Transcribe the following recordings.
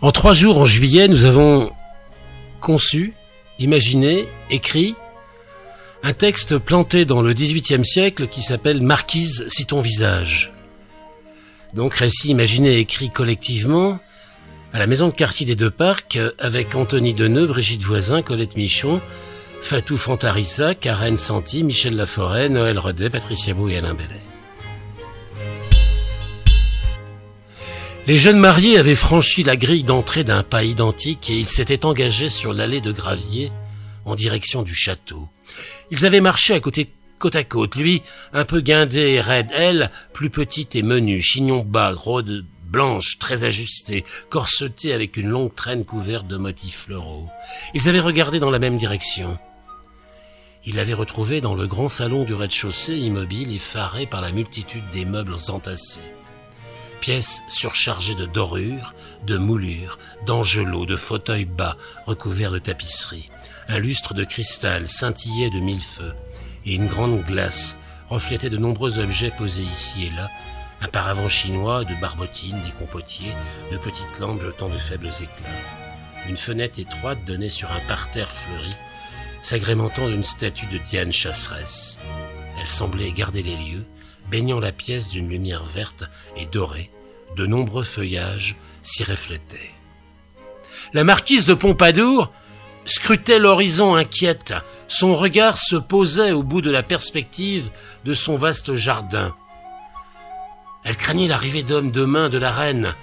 En trois jours en juillet, nous avons conçu, imaginé, écrit un texte planté dans le XVIIIe siècle qui s'appelle Marquise si ton visage. Donc récit imaginé et écrit collectivement à la maison de quartier des Deux Parcs avec Anthony Deneux, Brigitte Voisin, Colette Michon, Fatou Fantarissa, Karen Santi, Michel Laforêt, Noël Rodet, Patricia Bou et Alain Bellet. Les jeunes mariés avaient franchi la grille d'entrée d'un pas identique et ils s'étaient engagés sur l'allée de gravier en direction du château. Ils avaient marché à côté côte à côte, lui un peu guindé et raide, elle plus petite et menue, chignon bas, rôde blanche, très ajustée, corsetée avec une longue traîne couverte de motifs floraux. Ils avaient regardé dans la même direction. Il l'avait retrouvée dans le grand salon du rez-de-chaussée, immobile, effaré par la multitude des meubles entassés pièces surchargées de dorures, de moulures, d'angelots, de fauteuils bas recouverts de tapisseries. Un lustre de cristal scintillait de mille feux, et une grande glace reflétait de nombreux objets posés ici et là, un paravent chinois de barbotines, des compotiers, de petites lampes jetant de faibles éclats. Une fenêtre étroite donnait sur un parterre fleuri, s'agrémentant d'une statue de Diane chasseresse. Elle semblait garder les lieux, baignant la pièce d'une lumière verte et dorée, de nombreux feuillages s'y reflétaient. La marquise de Pompadour scrutait l'horizon inquiète, son regard se posait au bout de la perspective de son vaste jardin. Elle craignait l'arrivée d'hommes de main de la reine,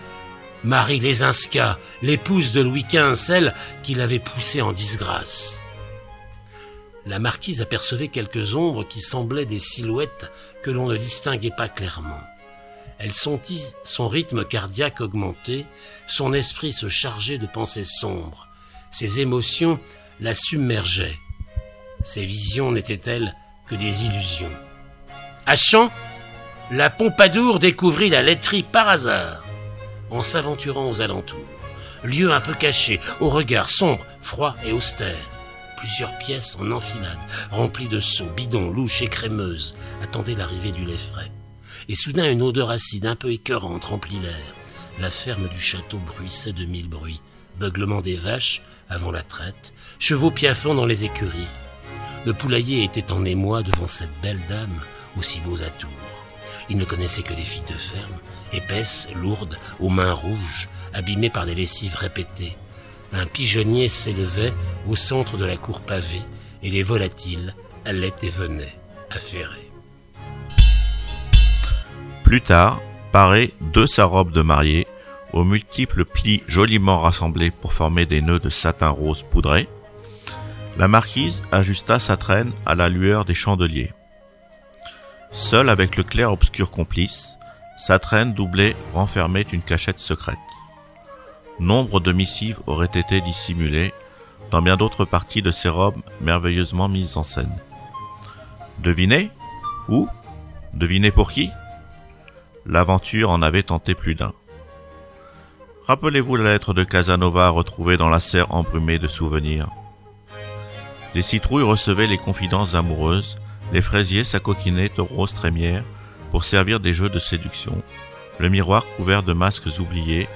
Marie Lesinska, l'épouse de Louis XV, celle qui l'avait poussée en disgrâce. La marquise apercevait quelques ombres qui semblaient des silhouettes que l'on ne distinguait pas clairement. Elle sentit son rythme cardiaque augmenter, son esprit se charger de pensées sombres. Ses émotions la submergeaient. Ses visions n'étaient-elles que des illusions. À Champ, la Pompadour découvrit la laiterie par hasard, en s'aventurant aux alentours. Lieu un peu caché, au regard sombre, froid et austère. Plusieurs pièces en enfilade, remplies de seaux, bidons, louches et crémeuses, attendaient l'arrivée du lait frais. Et soudain, une odeur acide un peu écœurante remplit l'air. La ferme du château bruissait de mille bruits. Beuglement des vaches avant la traite, chevaux piaffant dans les écuries. Le poulailler était en émoi devant cette belle dame aux si beaux atours. Il ne connaissait que les filles de ferme, épaisses, lourdes, aux mains rouges, abîmées par des lessives répétées un pigeonnier s'élevait au centre de la cour pavée et les volatiles allaient et venaient, affairés. Plus tard, paré de sa robe de mariée, aux multiples plis joliment rassemblés pour former des nœuds de satin rose poudré, la marquise ajusta sa traîne à la lueur des chandeliers. Seule avec le clair-obscur complice, sa traîne doublée renfermait une cachette secrète. Nombre de missives auraient été dissimulées dans bien d'autres parties de ces robes merveilleusement mises en scène. Devinez Où? Devinez pour qui? L'aventure en avait tenté plus d'un. Rappelez-vous la lettre de Casanova retrouvée dans la serre embrumée de souvenirs. Les citrouilles recevaient les confidences amoureuses, les fraisiers s'acoquinaient aux roses trémières pour servir des jeux de séduction, le miroir couvert de masques oubliés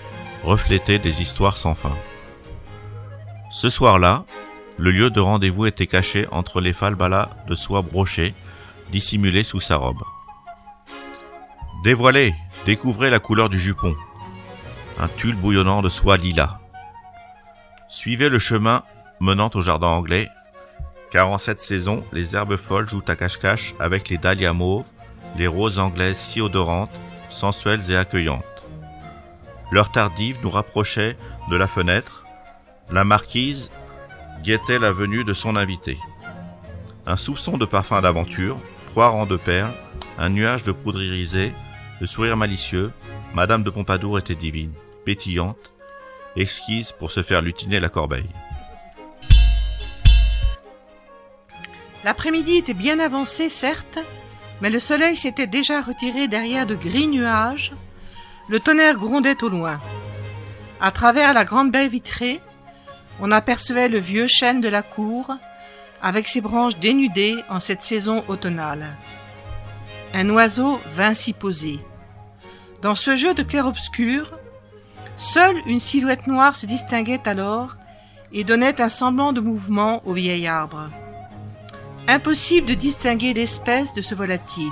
reflétait des histoires sans fin. Ce soir-là, le lieu de rendez-vous était caché entre les falbalas de soie brochée, dissimulées sous sa robe. Dévoilez, découvrez la couleur du jupon. Un tulle bouillonnant de soie lilas. Suivez le chemin menant au jardin anglais, car en cette saison, les herbes folles jouent à cache-cache avec les dahlias mauves, les roses anglaises si odorantes, sensuelles et accueillantes. L'heure tardive nous rapprochait de la fenêtre. La marquise guettait la venue de son invité. Un soupçon de parfum d'aventure, trois rangs de perles, un nuage de poudre irisée, le sourire malicieux, Madame de Pompadour était divine, pétillante, exquise pour se faire lutiner la corbeille. L'après-midi était bien avancé, certes, mais le soleil s'était déjà retiré derrière de gris nuages le tonnerre grondait au loin. À travers la grande baie vitrée, on apercevait le vieux chêne de la cour, avec ses branches dénudées en cette saison automnale. Un oiseau vint s'y poser. Dans ce jeu de clair-obscur, Seule une silhouette noire se distinguait alors et donnait un semblant de mouvement au vieil arbre. Impossible de distinguer l'espèce de ce volatile.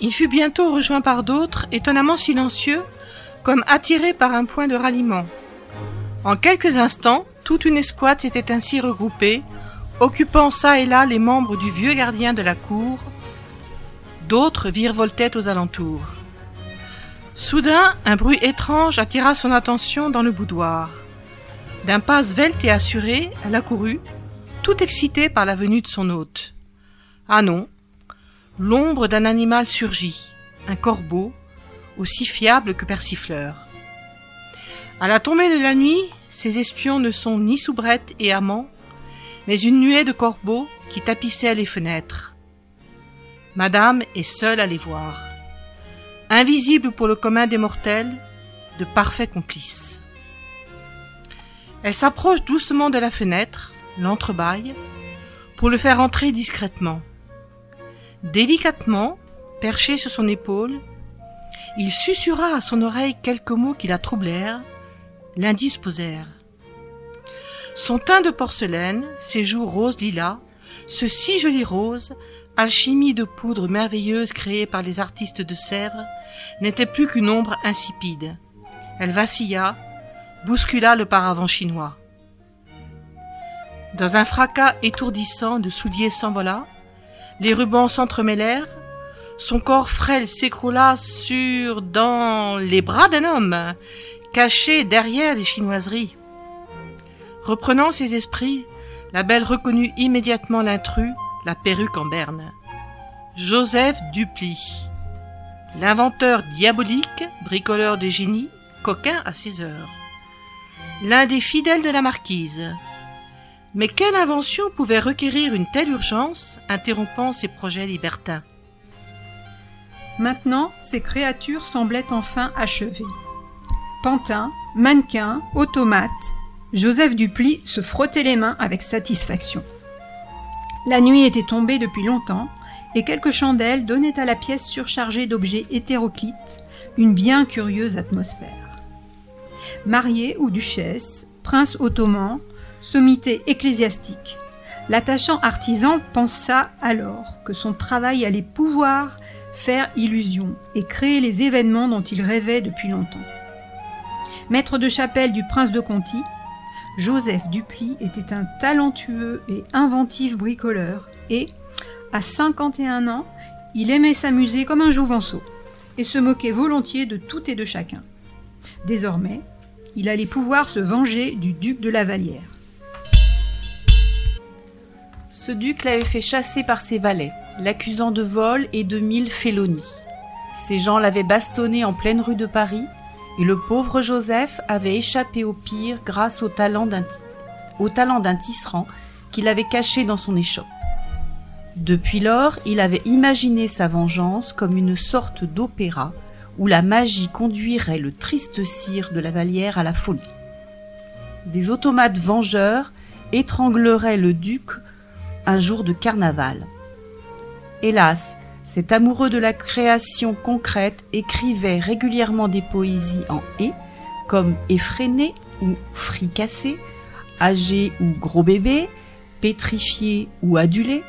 Il fut bientôt rejoint par d'autres, étonnamment silencieux, comme attirés par un point de ralliement. En quelques instants, toute une escouade s'était ainsi regroupée, occupant çà et là les membres du vieux gardien de la cour. D'autres virevoltaient aux alentours. Soudain, un bruit étrange attira son attention dans le boudoir. D'un pas svelte et assuré, elle accourut, tout excitée par la venue de son hôte. Ah non, l'ombre d'un animal surgit, un corbeau, aussi fiable que persifleur. À la tombée de la nuit, ces espions ne sont ni soubrettes et amants, mais une nuée de corbeaux qui tapissaient les fenêtres. Madame est seule à les voir. Invisible pour le commun des mortels, de parfaits complices. Elle s'approche doucement de la fenêtre, l'entrebâille, pour le faire entrer discrètement. Délicatement, perché sur son épaule, il susurra à son oreille quelques mots qui la troublèrent, l'indisposèrent. Son teint de porcelaine, ses joues roses lilas, ce si joli rose, alchimie de poudre merveilleuse créée par les artistes de Sèvres, n'était plus qu'une ombre insipide. Elle vacilla, bouscula le paravent chinois. Dans un fracas étourdissant de souliers s'envola, les rubans s'entremêlèrent, son corps frêle s'écroula sur dans les bras d'un homme, caché derrière les chinoiseries. Reprenant ses esprits, la belle reconnut immédiatement l'intrus, la perruque en berne. Joseph Dupli, l'inventeur diabolique, bricoleur de génie, coquin à ses heures. L'un des fidèles de la marquise. Mais quelle invention pouvait requérir une telle urgence, interrompant ses projets libertins? Maintenant, ces créatures semblaient enfin achevées. Pantin, mannequin, automate, Joseph Dupli se frottait les mains avec satisfaction. La nuit était tombée depuis longtemps, et quelques chandelles donnaient à la pièce surchargée d'objets hétéroclites une bien curieuse atmosphère. Marié ou duchesse, prince ottoman, sommité ecclésiastique, l'attachant artisan pensa alors que son travail allait pouvoir faire illusion et créer les événements dont il rêvait depuis longtemps. Maître de chapelle du prince de Conti, Joseph Dupli était un talentueux et inventif bricoleur et, à 51 ans, il aimait s'amuser comme un jouvenceau et se moquait volontiers de tout et de chacun. Désormais, il allait pouvoir se venger du duc de la Vallière. Ce duc l'avait fait chasser par ses valets, l'accusant de vol et de mille félonies. Ces gens l'avaient bastonné en pleine rue de Paris, et le pauvre Joseph avait échappé au pire grâce au talent d'un, au talent d'un tisserand qu'il avait caché dans son échoppe. Depuis lors, il avait imaginé sa vengeance comme une sorte d'opéra où la magie conduirait le triste cire de la Vallière à la folie. Des automates vengeurs étrangleraient le duc un jour de carnaval. Hélas, cet amoureux de la création concrète écrivait régulièrement des poésies en et, comme effréné ou fricassé, âgé ou gros bébé, pétrifié ou adulé,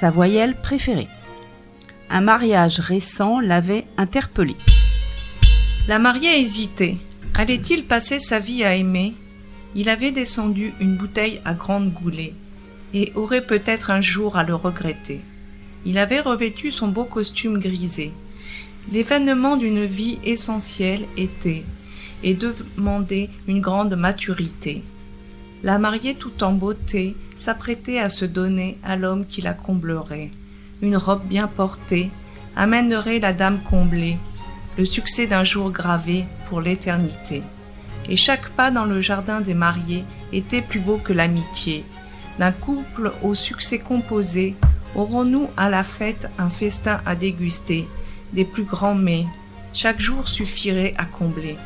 sa voyelle préférée. Un mariage récent l'avait interpellé. La mariée hésitait. Allait-il passer sa vie à aimer? Il avait descendu une bouteille à grande goulée et aurait peut-être un jour à le regretter. Il avait revêtu son beau costume grisé. L'événement d'une vie essentielle était et demandait une grande maturité. La mariée tout en beauté s'apprêtait à se donner à l'homme qui la comblerait. Une robe bien portée amènerait la dame comblée, le succès d'un jour gravé pour l'éternité. Et chaque pas dans le jardin des mariés était plus beau que l'amitié, d'un couple au succès composé, aurons-nous à la fête un festin à déguster, des plus grands mets Chaque jour suffirait à combler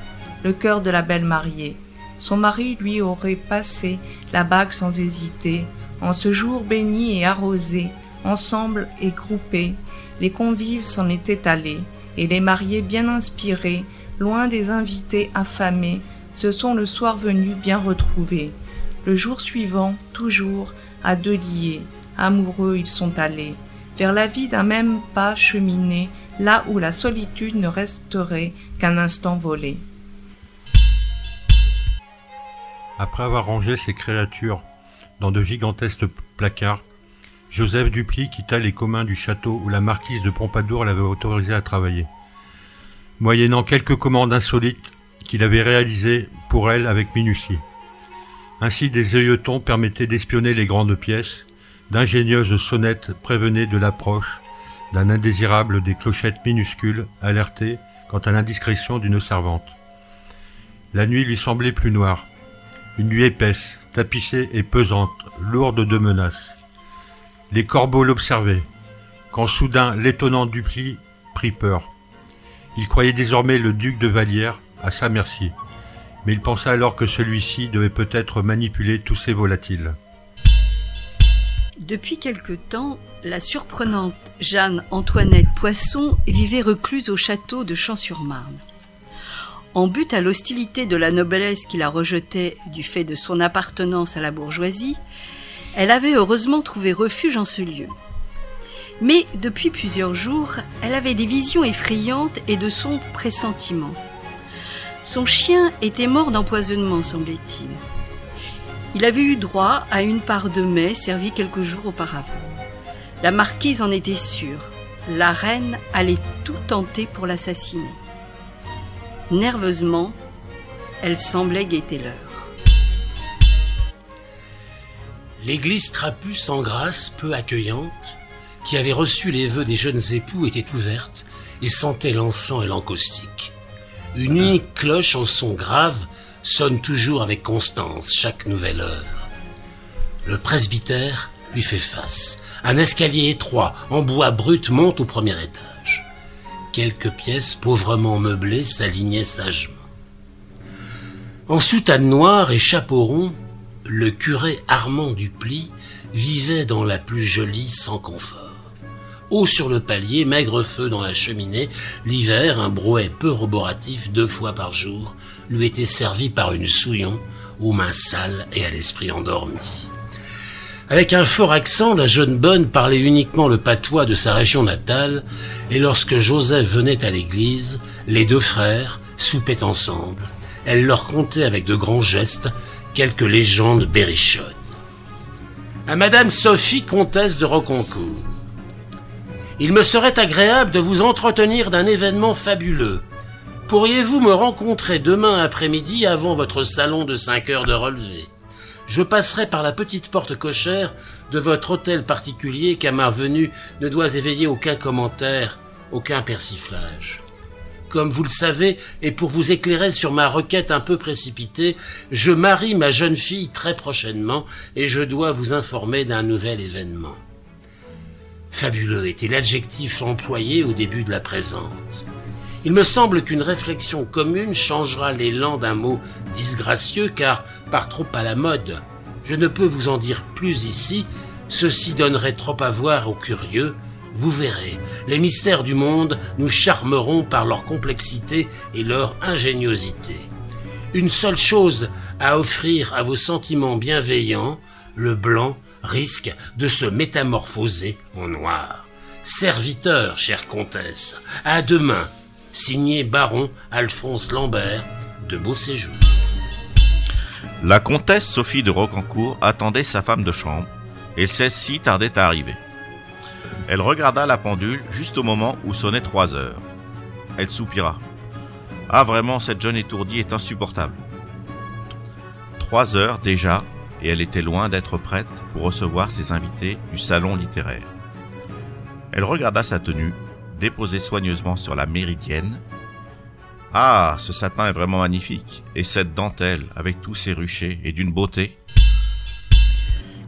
le cœur de la belle mariée. Son mari lui aurait passé la bague sans hésiter. En ce jour béni et arrosé, ensemble et groupés, les convives s'en étaient allés, et les mariés bien inspirés loin des invités affamés, se sont le soir venu bien retrouvés. Le jour suivant, toujours, à deux liés, amoureux ils sont allés, vers la vie d'un même pas cheminé, là où la solitude ne resterait qu'un instant volé. Après avoir rangé ses créatures dans de gigantesques placards, Joseph Dupli quitta les communs du château où la marquise de Pompadour l'avait autorisé à travailler. Moyennant quelques commandes insolites qu'il avait réalisées pour elle avec minutie. Ainsi des œilletons permettaient d'espionner les grandes pièces, d'ingénieuses sonnettes prévenaient de l'approche d'un indésirable des clochettes minuscules alertées quant à l'indiscrétion d'une servante. La nuit lui semblait plus noire, une nuit épaisse, tapissée et pesante, lourde de menaces. Les corbeaux l'observaient, quand soudain l'étonnant Dupli prit peur. Il croyait désormais le duc de Vallière à sa merci, mais il pensa alors que celui-ci devait peut-être manipuler tous ces volatiles. Depuis quelque temps, la surprenante Jeanne Antoinette Poisson vivait recluse au château de Champs-sur-Marne. En but à l'hostilité de la noblesse qui la rejetait du fait de son appartenance à la bourgeoisie, elle avait heureusement trouvé refuge en ce lieu. Mais depuis plusieurs jours, elle avait des visions effrayantes et de sombres pressentiments. Son chien était mort d'empoisonnement, semblait-il. Il avait eu droit à une part de mets servie quelques jours auparavant. La marquise en était sûre. La reine allait tout tenter pour l'assassiner. Nerveusement, elle semblait guetter l'heure. L'église trapue sans grâce, peu accueillante, qui avait reçu les vœux des jeunes époux, était ouverte et sentait l'encens et l'encaustique. Une unique cloche en son grave sonne toujours avec constance chaque nouvelle heure. Le presbytère lui fait face. Un escalier étroit, en bois brut, monte au premier étage. Quelques pièces pauvrement meublées s'alignaient sagement. En soutane noire et chapeau rond, le curé Armand Dupli vivait dans la plus jolie sans confort. Haut sur le palier, maigre feu dans la cheminée, l'hiver, un brouet peu roboratif deux fois par jour, lui était servi par une souillon, aux mains sales et à l'esprit endormi. Avec un fort accent, la jeune bonne parlait uniquement le patois de sa région natale, et lorsque Joseph venait à l'église, les deux frères soupaient ensemble. Elle leur contait avec de grands gestes quelques légendes berrichonnes. À Madame Sophie, comtesse de Roconcourt. Il me serait agréable de vous entretenir d'un événement fabuleux. Pourriez-vous me rencontrer demain après-midi avant votre salon de cinq heures de relevé? Je passerai par la petite porte cochère de votre hôtel particulier qu'à ma venue ne doit éveiller aucun commentaire, aucun persiflage. Comme vous le savez, et pour vous éclairer sur ma requête un peu précipitée, je marie ma jeune fille très prochainement et je dois vous informer d'un nouvel événement. Fabuleux était l'adjectif employé au début de la présente. Il me semble qu'une réflexion commune changera l'élan d'un mot disgracieux car, par trop à la mode, je ne peux vous en dire plus ici, ceci donnerait trop à voir aux curieux, vous verrez, les mystères du monde nous charmeront par leur complexité et leur ingéniosité. Une seule chose à offrir à vos sentiments bienveillants, le blanc risque de se métamorphoser en noir. Serviteur, chère comtesse, à demain, signé baron Alphonse Lambert, de Beau. La comtesse Sophie de Rocancourt attendait sa femme de chambre, et celle-ci tardait à arriver. Elle regarda la pendule juste au moment où sonnaient trois heures. Elle soupira. Ah vraiment, cette jeune étourdie est insupportable. Trois heures déjà, et elle était loin d'être prête pour recevoir ses invités du salon littéraire. Elle regarda sa tenue, déposée soigneusement sur la méridienne. Ah, ce satin est vraiment magnifique, et cette dentelle, avec tous ses ruchers, est d'une beauté.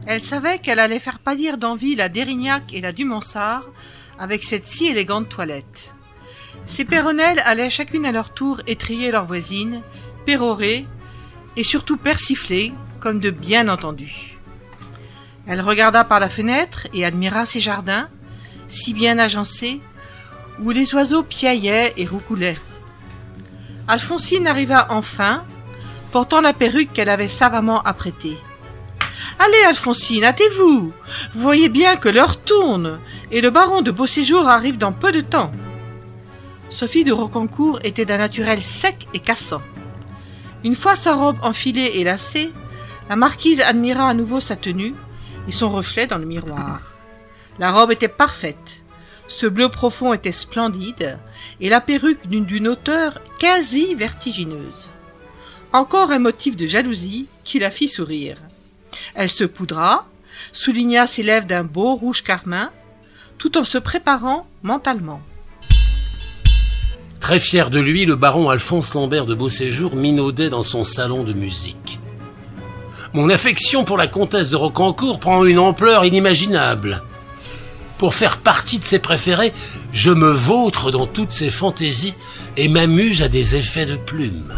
Elle savait qu'elle allait faire pâlir d'envie la Dérignac et la Dumonsard avec cette si élégante toilette. Ces péronnelles allaient chacune à leur tour étrier leurs voisines, pérorer et surtout persifler comme de bien entendu. Elle regarda par la fenêtre et admira ces jardins, si bien agencés, où les oiseaux piaillaient et roucoulaient. Alphonsine arriva enfin, portant la perruque qu'elle avait savamment apprêtée. Allez, Alphonsine, hâtez-vous. Vous voyez bien que l'heure tourne, et le baron de Beauséjour arrive dans peu de temps. Sophie de Rocancourt était d'un naturel sec et cassant. Une fois sa robe enfilée et lacée, la marquise admira à nouveau sa tenue et son reflet dans le miroir. La robe était parfaite, ce bleu profond était splendide, et la perruque d'une hauteur quasi vertigineuse. Encore un motif de jalousie qui la fit sourire. Elle se poudra, souligna ses lèvres d'un beau rouge carmin, tout en se préparant mentalement. Très fier de lui, le baron Alphonse Lambert de Beauséjour minaudait dans son salon de musique. Mon affection pour la comtesse de Rocancourt prend une ampleur inimaginable. Pour faire partie de ses préférés, je me vautre dans toutes ses fantaisies et m'amuse à des effets de plume.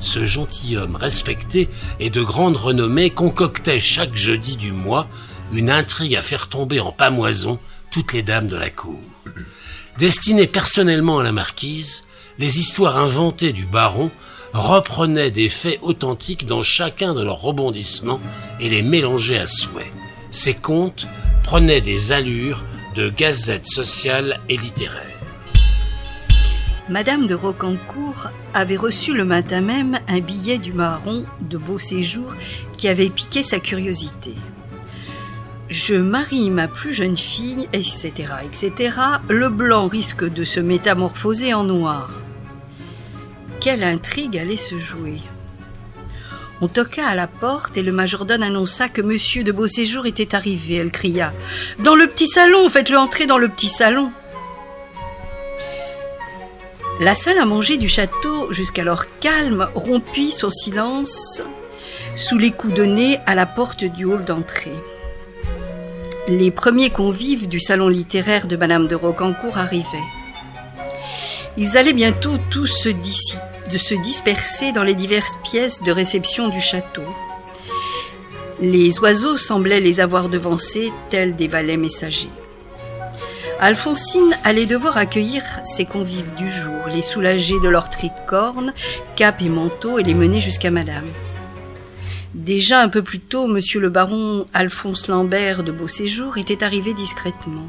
Ce gentilhomme respecté et de grande renommée concoctait chaque jeudi du mois une intrigue à faire tomber en pamoison toutes les dames de la cour. Destinées personnellement à la marquise, les histoires inventées du baron reprenaient des faits authentiques dans chacun de leurs rebondissements et les mélangeaient à souhait. Ces contes prenaient des allures de gazette sociale et littéraire. Madame de Rocancourt avait reçu le matin même un billet du baron de Beau Séjour qui avait piqué sa curiosité. Je marie ma plus jeune fille, etc., etc. Le blanc risque de se métamorphoser en noir. Quelle intrigue allait se jouer on toqua à la porte et le majordome annonça que monsieur de Beauséjour était arrivé. Elle cria Dans le petit salon, faites-le entrer dans le petit salon. La salle à manger du château, jusqu'alors calme, rompit son silence sous les coups nez à la porte du hall d'entrée. Les premiers convives du salon littéraire de Madame de Rocancourt arrivaient. Ils allaient bientôt tous se dissiper de se disperser dans les diverses pièces de réception du château. Les oiseaux semblaient les avoir devancés, tels des valets messagers. Alphonsine allait devoir accueillir ses convives du jour, les soulager de leurs tricornes, cap et manteau et les mener jusqu'à madame. Déjà un peu plus tôt, monsieur le baron Alphonse Lambert de Beauséjour était arrivé discrètement.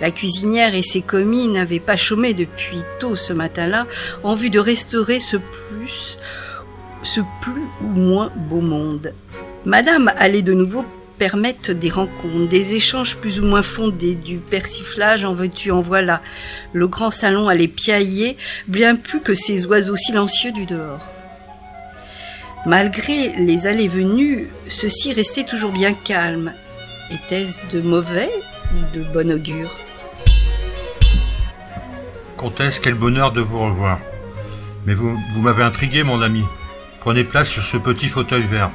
La cuisinière et ses commis n'avaient pas chômé depuis tôt ce matin-là en vue de restaurer ce plus, ce plus ou moins beau monde. Madame allait de nouveau permettre des rencontres, des échanges plus ou moins fondés, du persiflage en veux-tu en voilà. Le grand salon allait piailler bien plus que ces oiseaux silencieux du dehors. Malgré les allées-venues, ceci restait toujours bien calme. Était-ce de mauvais ou de bon augure? Comtesse, quel bonheur de vous revoir. Mais vous, m'avez intrigué, mon ami. Prenez place sur ce petit fauteuil vert.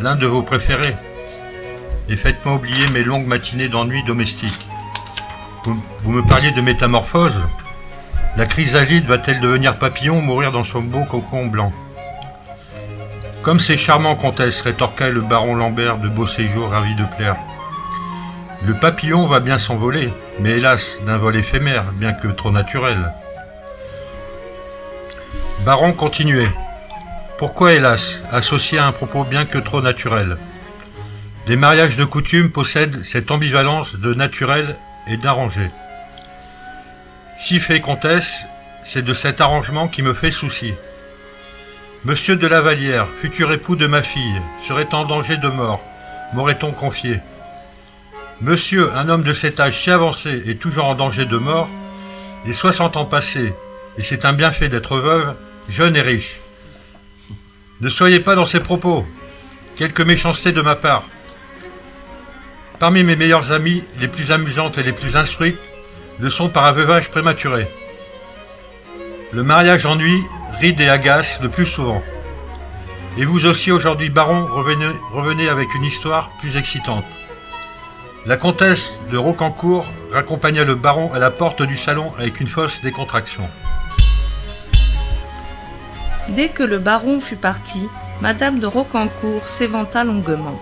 L'un de vos préférés. Et faites-moi oublier mes longues matinées d'ennui domestique. Vous, vous, me parliez de métamorphose La chrysalide va-t-elle devenir papillon ou mourir dans son beau cocon blanc? Comme c'est charmant, comtesse, rétorqua le baron Lambert de Beau Séjour, ravi de plaire. Le papillon va bien s'envoler, mais hélas, d'un vol éphémère, bien que trop naturel. Baron continuait. Pourquoi hélas, associé à un propos bien que trop naturel? Les mariages de coutume possèdent cette ambivalence de naturel et d'arrangé. Si fait comtesse, c'est de cet arrangement qui me fait souci. Monsieur de Lavalière, futur époux de ma fille, serait en danger de mort, m'aurait-on confié. Monsieur, un homme de cet âge si avancé et toujours en danger de mort, les soixante ans passés, et c'est un bienfait d'être veuve, jeune et riche. Ne soyez pas dans ces propos. Quelques méchancetés de ma part. Parmi mes meilleures amies, les plus amusantes et les plus instruites, le sont par un prématuré. Le mariage ennuie, ride et agace le plus souvent. Et vous aussi aujourd'hui, baron, revenez avec une histoire plus excitante. La comtesse de Rocancourt raccompagna le baron à la porte du salon avec une fausse décontraction. Dès que le baron fut parti, Madame de Rocancourt s'éventa longuement.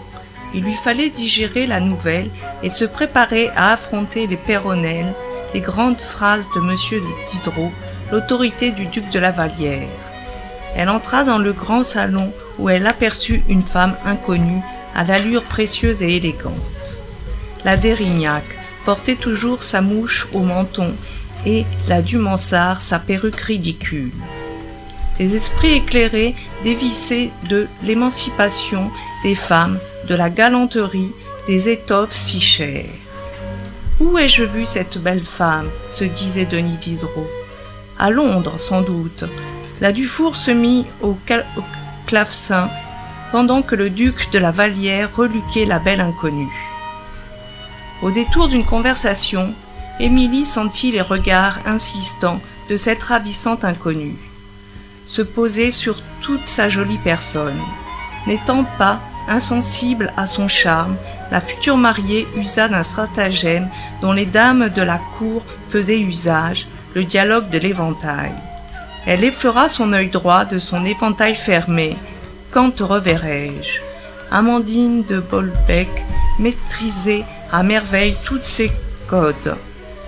Il lui fallait digérer la nouvelle et se préparer à affronter les péronnelles, les grandes phrases de Monsieur de Diderot, l'autorité du duc de la Vallière. Elle entra dans le grand salon où elle aperçut une femme inconnue à l'allure précieuse et élégante. La Dérignac portait toujours sa mouche au menton et la Dumansard sa perruque ridicule. Les esprits éclairés dévissaient de l'émancipation des femmes, de la galanterie, des étoffes si chères. Où ai-je vu cette belle femme? se disait Denis Diderot. À Londres, sans doute. La Dufour se mit au clavecin pendant que le duc de la Vallière reluquait la belle inconnue. Au détour d'une conversation, Émilie sentit les regards insistants de cette ravissante inconnue se poser sur toute sa jolie personne. N'étant pas insensible à son charme, la future mariée usa d'un stratagème dont les dames de la cour faisaient usage, le dialogue de l'éventail. Elle effleura son œil droit de son éventail fermé. Quand te reverrai-je? Amandine de Bolbec maîtrisait à merveille toutes ses codes.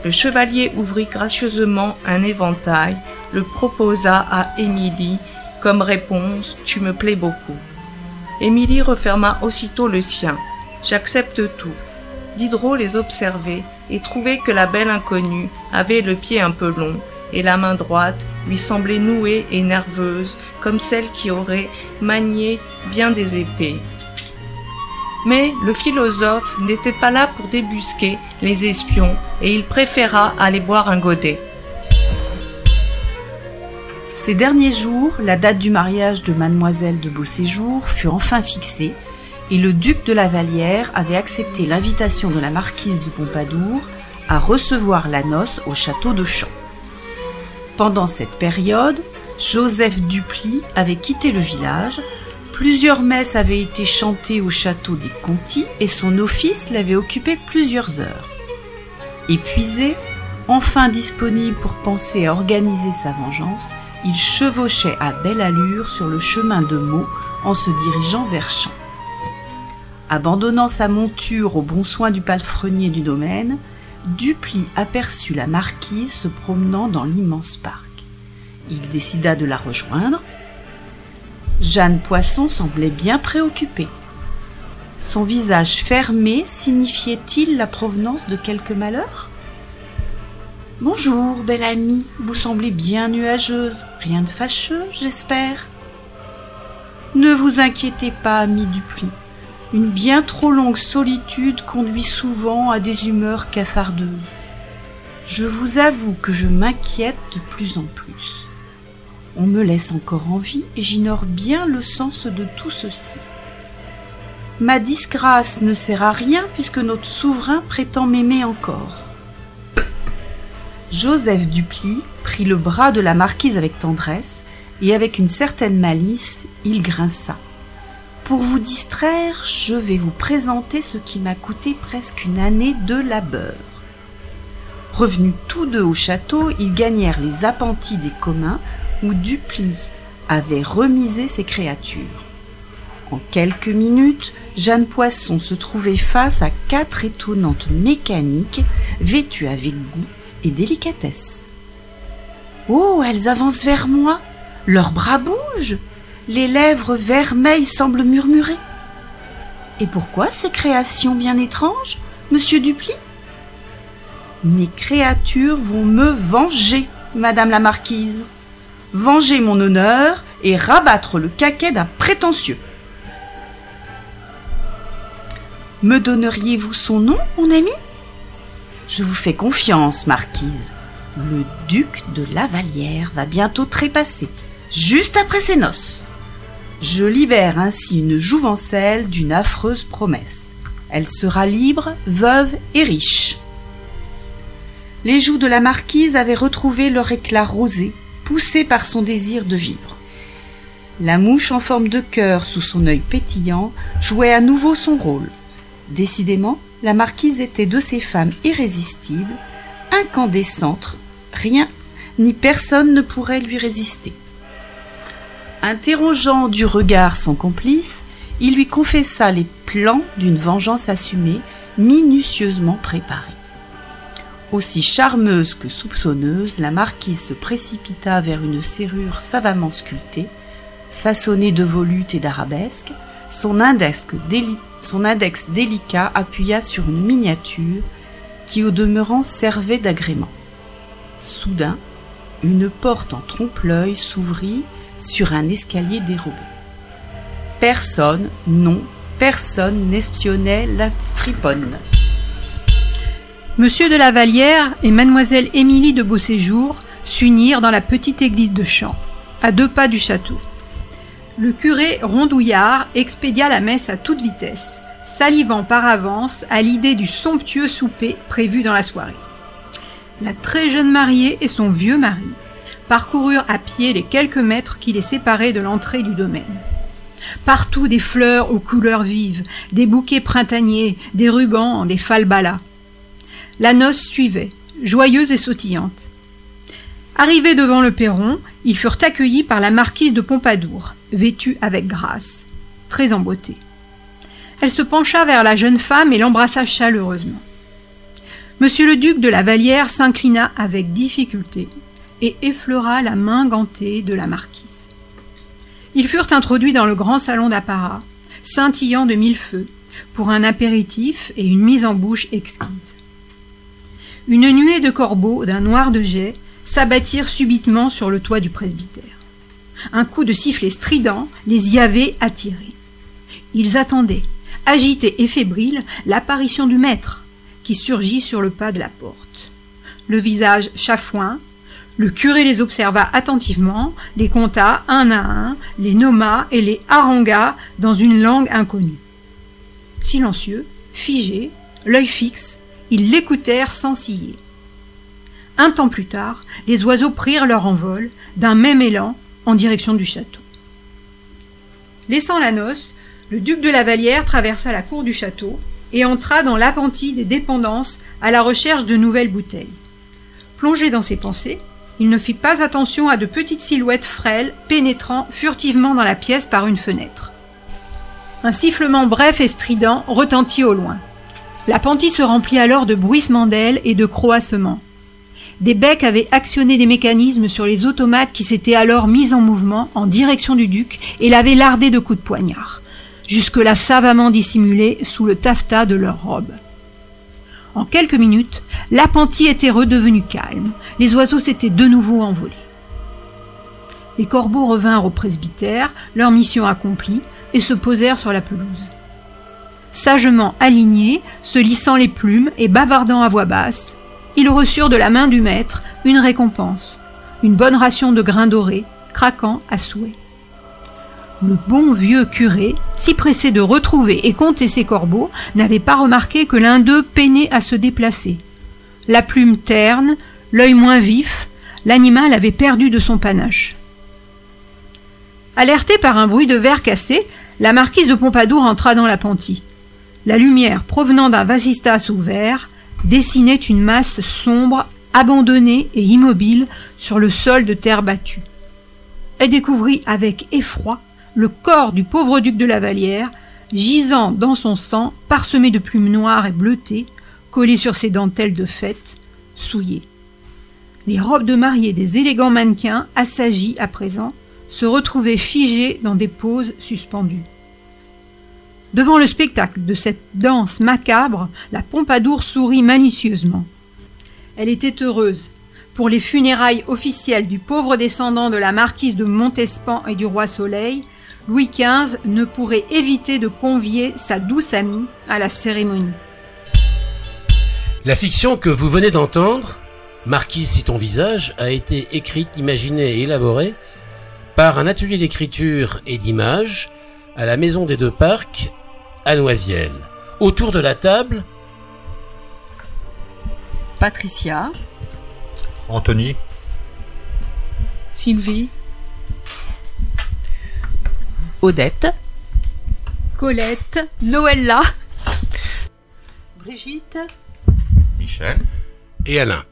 Le chevalier ouvrit gracieusement un éventail, le proposa à Émilie comme réponse Tu me plais beaucoup. Émilie referma aussitôt le sien. J'accepte tout. Diderot les observait et trouvait que la belle inconnue avait le pied un peu long et la main droite lui semblait nouée et nerveuse comme celle qui aurait manié bien des épées. Mais le philosophe n'était pas là pour débusquer les espions et il préféra aller boire un godet. Ces derniers jours, la date du mariage de mademoiselle de Beauséjour fut enfin fixée et le duc de la Vallière avait accepté l'invitation de la marquise de Pompadour à recevoir la noce au château de Champs. Pendant cette période, Joseph Dupli avait quitté le village Plusieurs messes avaient été chantées au château des Conti et son office l'avait occupé plusieurs heures. Épuisé, enfin disponible pour penser à organiser sa vengeance, il chevauchait à belle allure sur le chemin de Meaux en se dirigeant vers Champs. Abandonnant sa monture au bon soin du palefrenier du domaine, Dupli aperçut la marquise se promenant dans l'immense parc. Il décida de la rejoindre, Jeanne Poisson semblait bien préoccupée. Son visage fermé signifiait-il la provenance de quelque malheur? Bonjour, belle amie, vous semblez bien nuageuse. Rien de fâcheux, j'espère. Ne vous inquiétez pas, ami Dupli. Une bien trop longue solitude conduit souvent à des humeurs cafardeuses. Je vous avoue que je m'inquiète de plus en plus. On me laisse encore en vie et j'ignore bien le sens de tout ceci. Ma disgrâce ne sert à rien puisque notre souverain prétend m'aimer encore. Joseph Dupli prit le bras de la marquise avec tendresse et avec une certaine malice, il grinça. Pour vous distraire, je vais vous présenter ce qui m'a coûté presque une année de labeur. Revenus tous deux au château, ils gagnèrent les appentis des communs où Dupli avait remisé ses créatures. En quelques minutes, Jeanne Poisson se trouvait face à quatre étonnantes mécaniques vêtues avec goût et délicatesse. Oh, elles avancent vers moi, leurs bras bougent, les lèvres vermeilles semblent murmurer. Et pourquoi ces créations bien étranges, monsieur Dupli Mes créatures vont me venger, madame la marquise venger mon honneur et rabattre le caquet d'un prétentieux. Me donneriez-vous son nom, mon ami? Je vous fais confiance, marquise. Le duc de Lavallière va bientôt trépasser, juste après ses noces. Je libère ainsi une jouvencelle d'une affreuse promesse. Elle sera libre, veuve et riche. Les joues de la marquise avaient retrouvé leur éclat rosé, poussée par son désir de vivre. La mouche en forme de cœur sous son œil pétillant jouait à nouveau son rôle. Décidément, la marquise était de ces femmes irrésistibles, incandescentes, rien ni personne ne pourrait lui résister. Interrogeant du regard son complice, il lui confessa les plans d'une vengeance assumée, minutieusement préparée. Aussi charmeuse que soupçonneuse, la marquise se précipita vers une serrure savamment sculptée, façonnée de volutes et d'arabesques. Son index, délicat appuya sur une miniature qui, au demeurant, servait d'agrément. Soudain, une porte en trompe-l'œil s'ouvrit sur un escalier dérobé. Personne, non, personne n'espionnait la friponne. Monsieur de la Vallière et mademoiselle Émilie de Beauséjour s'unirent dans la petite église de Champs, à deux pas du château. Le curé rondouillard expédia la messe à toute vitesse, salivant par avance à l'idée du somptueux souper prévu dans la soirée. La très jeune mariée et son vieux mari parcoururent à pied les quelques mètres qui les séparaient de l'entrée du domaine. Partout des fleurs aux couleurs vives, des bouquets printaniers, des rubans, des falbalas. La noce suivait, joyeuse et sautillante. Arrivés devant le perron, ils furent accueillis par la marquise de Pompadour, vêtue avec grâce, très beauté. Elle se pencha vers la jeune femme et l'embrassa chaleureusement. Monsieur le duc de la Vallière s'inclina avec difficulté et effleura la main gantée de la marquise. Ils furent introduits dans le grand salon d'apparat, scintillant de mille feux, pour un apéritif et une mise en bouche exquise. Une nuée de corbeaux d'un noir de jet s'abattirent subitement sur le toit du presbytère. Un coup de sifflet strident les y avait attirés. Ils attendaient, agités et fébriles, l'apparition du maître, qui surgit sur le pas de la porte. Le visage chafouin, le curé les observa attentivement, les compta un à un, les nomma et les harangua dans une langue inconnue. Silencieux, figés, l'œil fixe, ils l'écoutèrent sans ciller. Un temps plus tard, les oiseaux prirent leur envol, d'un même élan, en direction du château. Laissant la noce, le duc de la Vallière traversa la cour du château et entra dans l'appentis des dépendances à la recherche de nouvelles bouteilles. Plongé dans ses pensées, il ne fit pas attention à de petites silhouettes frêles pénétrant furtivement dans la pièce par une fenêtre. Un sifflement bref et strident retentit au loin. L'appentis se remplit alors de bruissements d'ailes et de croassements. Des becs avaient actionné des mécanismes sur les automates qui s'étaient alors mis en mouvement en direction du duc et l'avaient lardé de coups de poignard, jusque-là savamment dissimulés sous le taffetas de leurs robes. En quelques minutes, l'appentis était redevenu calme, les oiseaux s'étaient de nouveau envolés. Les corbeaux revinrent au presbytère, leur mission accomplie, et se posèrent sur la pelouse. Sagement alignés, se lissant les plumes et bavardant à voix basse, ils reçurent de la main du maître une récompense, une bonne ration de grains dorés, craquant à souhait. Le bon vieux curé, si pressé de retrouver et compter ses corbeaux, n'avait pas remarqué que l'un d'eux peinait à se déplacer. La plume terne, l'œil moins vif, l'animal avait perdu de son panache. Alertée par un bruit de verre cassé, la marquise de Pompadour entra dans l'appentis. La lumière provenant d'un vasistas ouvert dessinait une masse sombre, abandonnée et immobile sur le sol de terre battue. Elle découvrit avec effroi le corps du pauvre duc de la Vallière, gisant dans son sang, parsemé de plumes noires et bleutées, collées sur ses dentelles de fête, souillées. Les robes de mariée des élégants mannequins, assagis à présent, se retrouvaient figées dans des poses suspendues. Devant le spectacle de cette danse macabre, la Pompadour sourit malicieusement. Elle était heureuse. Pour les funérailles officielles du pauvre descendant de la marquise de Montespan et du roi Soleil, Louis XV ne pourrait éviter de convier sa douce amie à la cérémonie. La fiction que vous venez d'entendre, Marquise si ton visage, a été écrite, imaginée et élaborée par un atelier d'écriture et d'image à la Maison des Deux Parcs à Noisiel. Autour de la table, Patricia, Anthony, Sylvie, Odette, Colette, Noëlla, Brigitte. Michel. Et Alain.